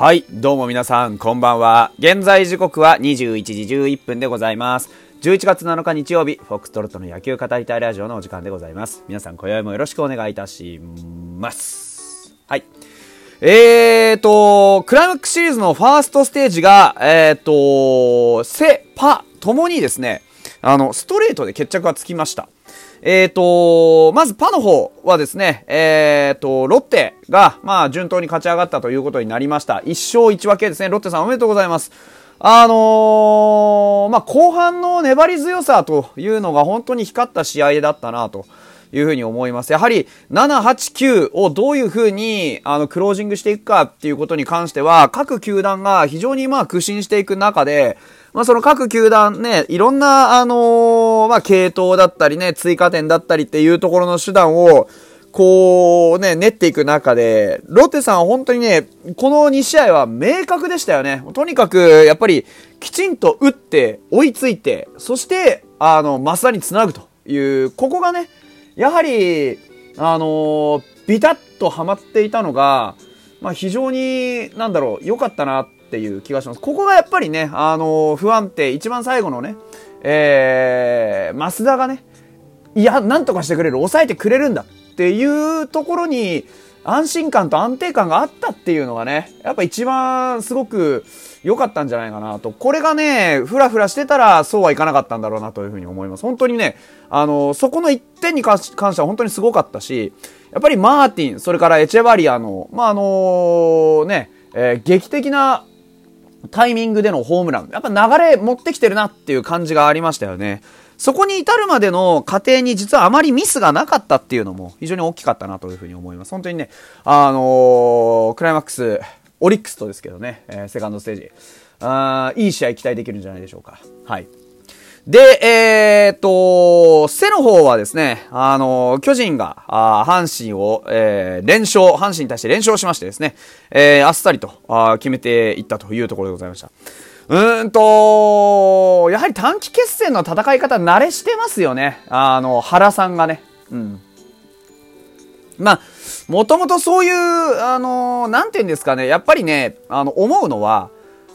はい、どうも皆さん、こんばんは。現在時刻は21時11分でございます。11月7日日曜日、フォックストロットの野球語りたいラジオのお時間でございます。皆さん、今宵もよろしくお願いいたします。はい。えーと、クライマックスシリーズのファーストステージが、えーと、セ、パ、ともにですね、あの、ストレートで決着がつきました。えーと、まずパの方はですね、えーと、ロッテが、まあ、順当に勝ち上がったということになりました。1勝1分けですね。ロッテさんおめでとうございます。あのー、まあ、後半の粘り強さというのが本当に光った試合だったなと。いうふうに思います。やはり、7、8、9をどういうふうに、あの、クロージングしていくかっていうことに関しては、各球団が非常にまあ、苦心していく中で、まあ、その各球団ね、いろんな、あのー、まあ、系統だったりね、追加点だったりっていうところの手段を、こうね、練っていく中で、ロッテさんは本当にね、この2試合は明確でしたよね。とにかく、やっぱり、きちんと打って、追いついて、そして、あの、マスダにつなぐという、ここがね、やはり、あのー、ビタッとはまっていたのが、まあ、非常に、なんだろう、良かったなっていう気がします。ここがやっぱりね、あのー、不安定、一番最後のね、えー、増田がね、いや、なんとかしてくれる、抑えてくれるんだっていうところに、安心感と安定感があったっていうのがね、やっぱ一番すごく良かったんじゃないかなと。これがね、ふらふらしてたらそうはいかなかったんだろうなというふうに思います。本当にね、あの、そこの1点に関しては本当にすごかったし、やっぱりマーティン、それからエチェバリアの、まあ、あのね、えー、劇的なタイミングでのホームラン。やっぱ流れ持ってきてるなっていう感じがありましたよね。そこに至るまでの過程に実はあまりミスがなかったっていうのも非常に大きかったなというふうに思います。本当にね、あのー、クライマックス、オリックスとですけどね、えー、セカンドステージ、あーいい試合期待できるんじゃないでしょうか。はい。で、えー、っと、背の方はですね、あの、巨人が、あ阪神を、えー、連勝、阪神に対して連勝しましてですね、えー、あっさりとあ決めていったというところでございました。うーんと、やはり短期決戦の戦い方慣れしてますよね。あの、原さんがね。うん。まあ、もともとそういう、あの、なんて言うんですかね、やっぱりね、あの、思うのは、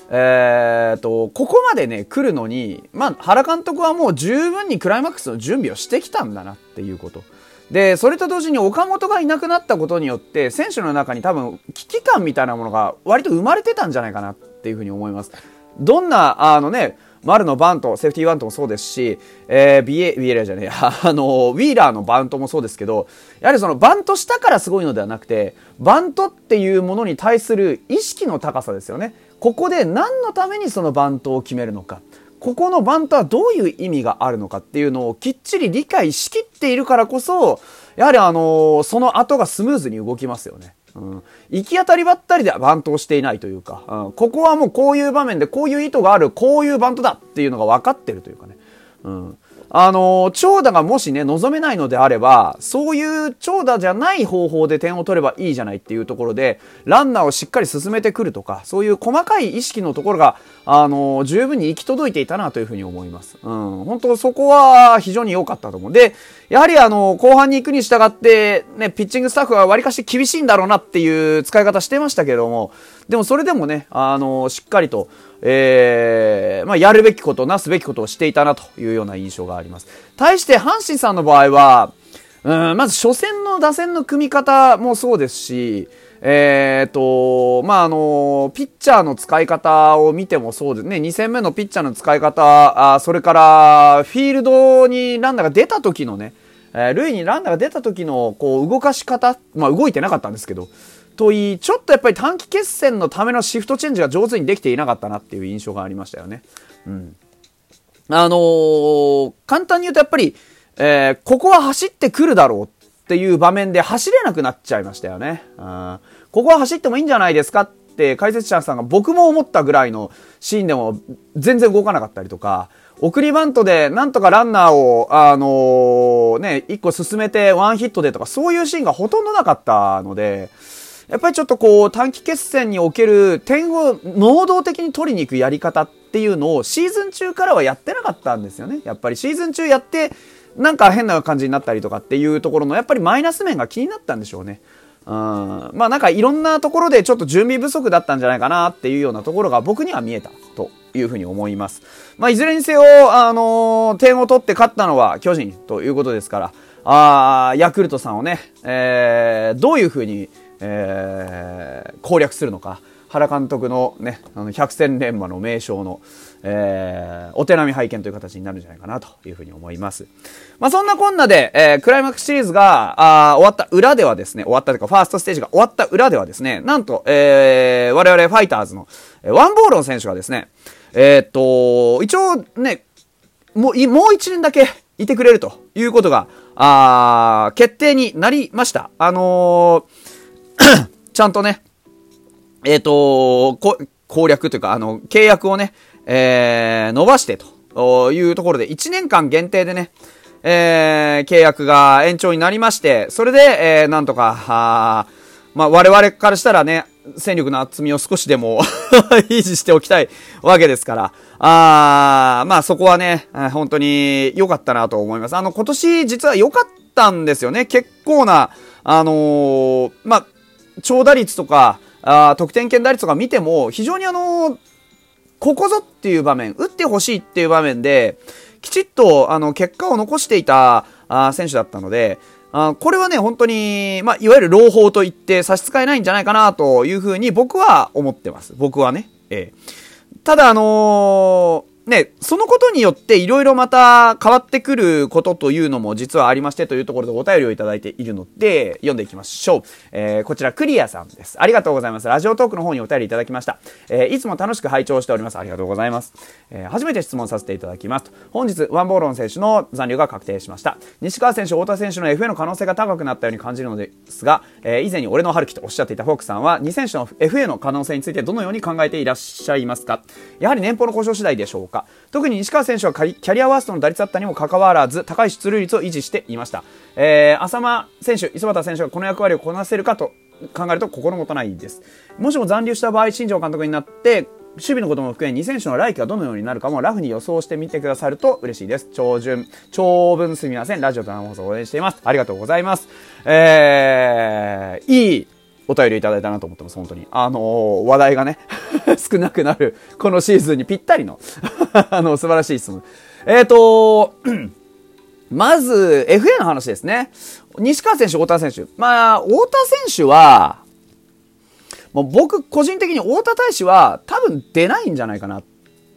えー、と、ここまでね、来るのに、まあ、原監督はもう十分にクライマックスの準備をしてきたんだなっていうこと。で、それと同時に岡本がいなくなったことによって、選手の中に多分危機感みたいなものが割と生まれてたんじゃないかなっていうふうに思います。どんな、あのね、丸のバント、セーフティーバントもそうですし、えー、ビエ、ビエラじゃねえ、あの、ウィーラーのバントもそうですけど、やはりそのバントしたからすごいのではなくて、バントっていうものに対する意識の高さですよね。ここで何のためにそのバントを決めるのか。ここのバントはどういう意味があるのかっていうのをきっちり理解しきっているからこそ、やはりあのその後がスムーズに動きますよね。うん、行き当たりばったりでバントをしていないというか、うん、ここはもうこういう場面でこういう意図がある、こういうバントだっていうのが分かってるというかね。うん。あの、長打がもしね、望めないのであれば、そういう長打じゃない方法で点を取ればいいじゃないっていうところで、ランナーをしっかり進めてくるとか、そういう細かい意識のところが、あの、十分に行き届いていたなというふうに思います。うん、本当そこは非常に良かったと思う。で、やはりあの、後半に行くに従って、ね、ピッチングスタッフは割かし厳しいんだろうなっていう使い方してましたけども、でもそれでもね、あの、しっかりと、えー、まあ、やるべきこと、なすべきことをしていたなというような印象があります。対して、阪神さんの場合は、うん、まず初戦の打線の組み方もそうですし、えーと、まあ、あの、ピッチャーの使い方を見てもそうですね、2戦目のピッチャーの使い方、あそれから、フィールドにランナーが出た時のね、えー、塁にランナーが出た時の、こう、動かし方、まあ、動いてなかったんですけど、といい、ちょっとやっぱり短期決戦のためのシフトチェンジが上手にできていなかったなっていう印象がありましたよね。うん。あのー、簡単に言うとやっぱり、えー、ここは走ってくるだろうっていう場面で走れなくなっちゃいましたよね。ここは走ってもいいんじゃないですかって解説者さんが僕も思ったぐらいのシーンでも全然動かなかったりとか、送りバントでなんとかランナーを、あのー、ね、一個進めてワンヒットでとかそういうシーンがほとんどなかったので、やっぱりちょっとこう短期決戦における点を能動的に取りに行くやり方っていうのをシーズン中からはやってなかったんですよね。やっぱりシーズン中やってなんか変な感じになったりとかっていうところのやっぱりマイナス面が気になったんでしょうね。うん、まあなんかいろんなところでちょっと準備不足だったんじゃないかなっていうようなところが僕には見えたというふうに思います。まあいずれにせよ、あのー、点を取って勝ったのは巨人ということですから、あヤクルトさんをね、えー、どういうふうに、えー、攻略するのか。原監督のね、あの百戦錬磨の名称の、えー、お手並み拝見という形になるんじゃないかなというふうに思います。まあ、そんなこんなで、えー、クライマックスシリーズが、あ終わった裏ではですね、終わったというか、ファーストステージが終わった裏ではですね、なんと、えー、我々ファイターズの、ワンボーロン選手がですね、えー、っと、一応ね、もう、もう一年だけいてくれるということが、あ決定になりました。あのー ちゃんとね、えっ、ー、と、攻略というか、あの、契約をね、えー、伸ばしてというところで、1年間限定でね、えー、契約が延長になりまして、それで、えー、なんとか、あまあ、我々からしたらね、戦力の厚みを少しでも 維持しておきたいわけですから、あまあそこはね、本当に良かったなと思います。あの、今年実は良かったんですよね。結構な、あのー、まあ、長打率とか、あ得点圏打率とか見ても、非常にあの、ここぞっていう場面、打ってほしいっていう場面で、きちっと、あの、結果を残していた、あ選手だったので、あこれはね、本当に、まあ、いわゆる朗報と言って差し支えないんじゃないかなというふうに僕は思ってます。僕はね。ええ。ただ、あのーね、そのことによっていろいろまた変わってくることというのも実はありましてというところでお便りをいただいているので読んでいきましょう。えー、こちらクリアさんです。ありがとうございます。ラジオトークの方にお便りいただきました。えー、いつも楽しく拝聴しております。ありがとうございます。えー、初めて質問させていただきます。本日、ワンボーロン選手の残留が確定しました。西川選手、太田選手の FA の可能性が高くなったように感じるのですが、えー、以前に俺の春樹とおっしゃっていたフォークさんは2選手の FA の可能性についてどのように考えていらっしゃいますか？やはり年俸の交渉次第でしょうか？特に西川選手はキャリアワーストの打率だったにもかかわらず高い出塁率を維持していました、えー、浅間選手磯畑選手がこの役割をこなせるかと考えると心もとないですもしも残留した場合新庄監督になって守備のことも含め2選手の来季がどのようになるかもラフに予想してみてくださると嬉しいです。長順、長文すみません。ラジオと生放送応援しています。ありがとうございます。えー、いいお便りいただいたなと思ってます、本当に。あのー、話題がね 少なくなる、このシーズンにぴったりの あの、素晴らしい質問。えっ、ー、と、まず、FA の話ですね。西川選手、太田選手。まあ、太田選手は、もう僕、個人的に太田大使は多分出ないんじゃないかなっ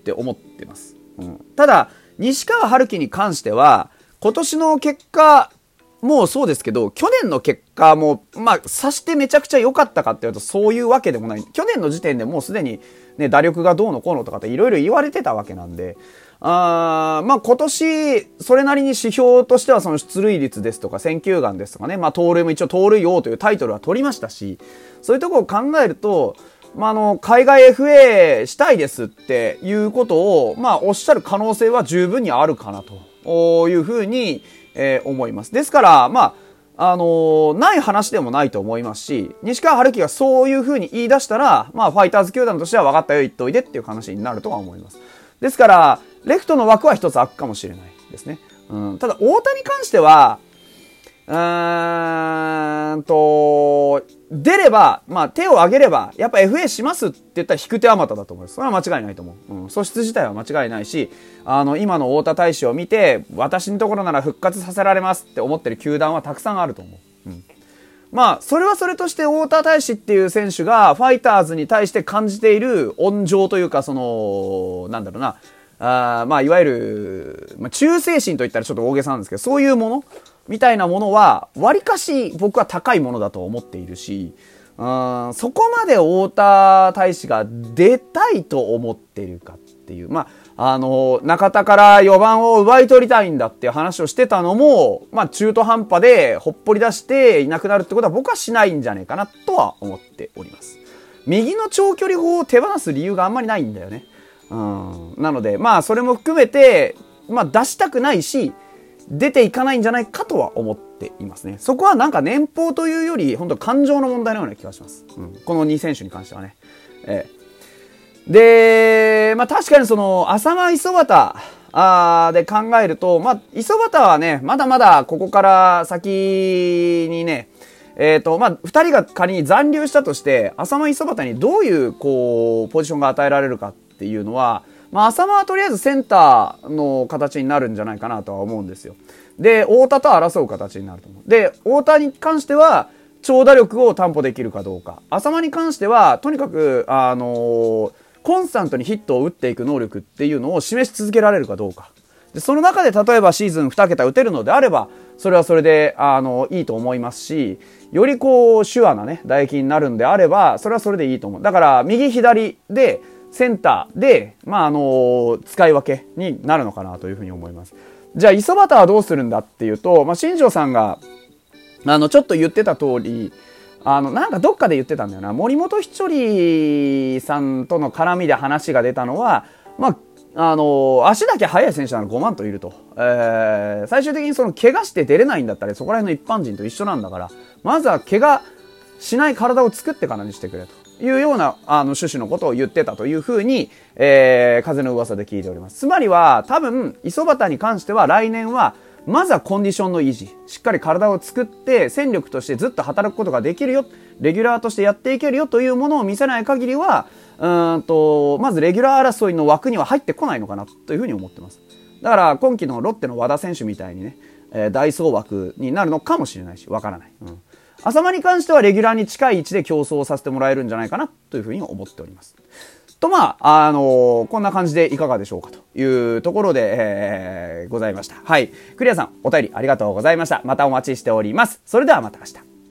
て思ってます。うん、ただ、西川春樹に関しては、今年の結果、もうそうですけど、去年の結果も、まあ、さしてめちゃくちゃ良かったかっていうと、そういうわけでもない。去年の時点でもうすでに、ね、打力がどうのこうのとかっていろいろ言われてたわけなんで、あまあ今年、それなりに指標としてはその出塁率ですとか選球眼ですとかね、まあ盗塁も一応盗塁王というタイトルは取りましたし、そういうところを考えると、まあ、あの、海外 FA したいですっていうことを、まあ、おっしゃる可能性は十分にあるかなというふうに、えー、思います。ですから、まあ、あのー、ない話でもないと思いますし、西川春樹がそういう風に言い出したら、まあ、ファイターズ球団としては分かったよ、言っといでっていう話になるとは思います。ですから、レフトの枠は一つ開くかもしれないですね。うん、ただ、大田に関しては、うーんと、出れば、まあ手を挙げれば、やっぱ FA しますって言ったら引く手あまただと思います。それは間違いないと思う。うん。素質自体は間違いないし、あの、今の太田大使を見て、私のところなら復活させられますって思ってる球団はたくさんあると思う。うん。まあ、それはそれとして太田大使っていう選手が、ファイターズに対して感じている温情というか、その、なんだろうな、あまあ、いわゆる、まあ、忠誠心といったらちょっと大げさなんですけど、そういうものみたいなものは、割かし僕は高いものだと思っているし、うんそこまで太田大使が出たいと思ってるかっていう。まあ、あの、中田から4番を奪い取りたいんだっていう話をしてたのも、まあ、中途半端でほっぽり出していなくなるってことは僕はしないんじゃねえかなとは思っております。右の長距離砲を手放す理由があんまりないんだよね。うん。なので、まあ、それも含めて、まあ、出したくないし、出ていかないんじゃないかとは思っていますね。そこはなんか年俸というより、本当感情の問題のような気がします。うん、この2選手に関してはね。えー、で、まあ確かにその、浅間磯端、あで考えると、まあ、磯端はね、まだまだここから先にね、えっ、ー、と、まあ、二人が仮に残留したとして、浅間磯端にどういう、こう、ポジションが与えられるかっていうのは、まあ、浅間はとりあえずセンターの形になるんじゃないかなとは思うんですよ。で、太田と争う形になると思う。で、太田に関しては、長打力を担保できるかどうか。浅間に関しては、とにかく、あのー、コンスタントにヒットを打っていく能力っていうのを示し続けられるかどうか。で、その中で例えばシーズン2桁打てるのであれば、それはそれで、あの、いいと思いますし、よりこう、手話なね、唾液になるんであれば、それはそれでいいと思う。だから、右左で、センターで、まあ、あの、使い分けになるのかなというふうに思います。じゃあ、磯端はどうするんだっていうと、まあ、新庄さんが、あの、ちょっと言ってた通り、あの、なんかどっかで言ってたんだよな。森本ひちょりさんとの絡みで話が出たのは、まあ、あの、足だけ速い選手なの5万といると。えー、最終的にその怪我して出れないんだったらそこら辺の一般人と一緒なんだから、まずは怪我しない体を作ってからにしてくれというようなあの趣旨のことを言ってたというふうに、えー、風の噂で聞いております。つまりは多分、磯端に関しては来年はまずはコンディションの維持。しっかり体を作って、戦力としてずっと働くことができるよ。レギュラーとしてやっていけるよというものを見せない限りは、うんと、まずレギュラー争いの枠には入ってこないのかなというふうに思ってます。だから今季のロッテの和田選手みたいにね、えー、大走枠になるのかもしれないし、わからない。うん。浅間に関してはレギュラーに近い位置で競争させてもらえるんじゃないかなというふうに思っております。と、まあ、あのー、こんな感じでいかがでしょうかというところで、えー、ございました。はい。クリアさん、お便りありがとうございました。またお待ちしております。それではまた明日。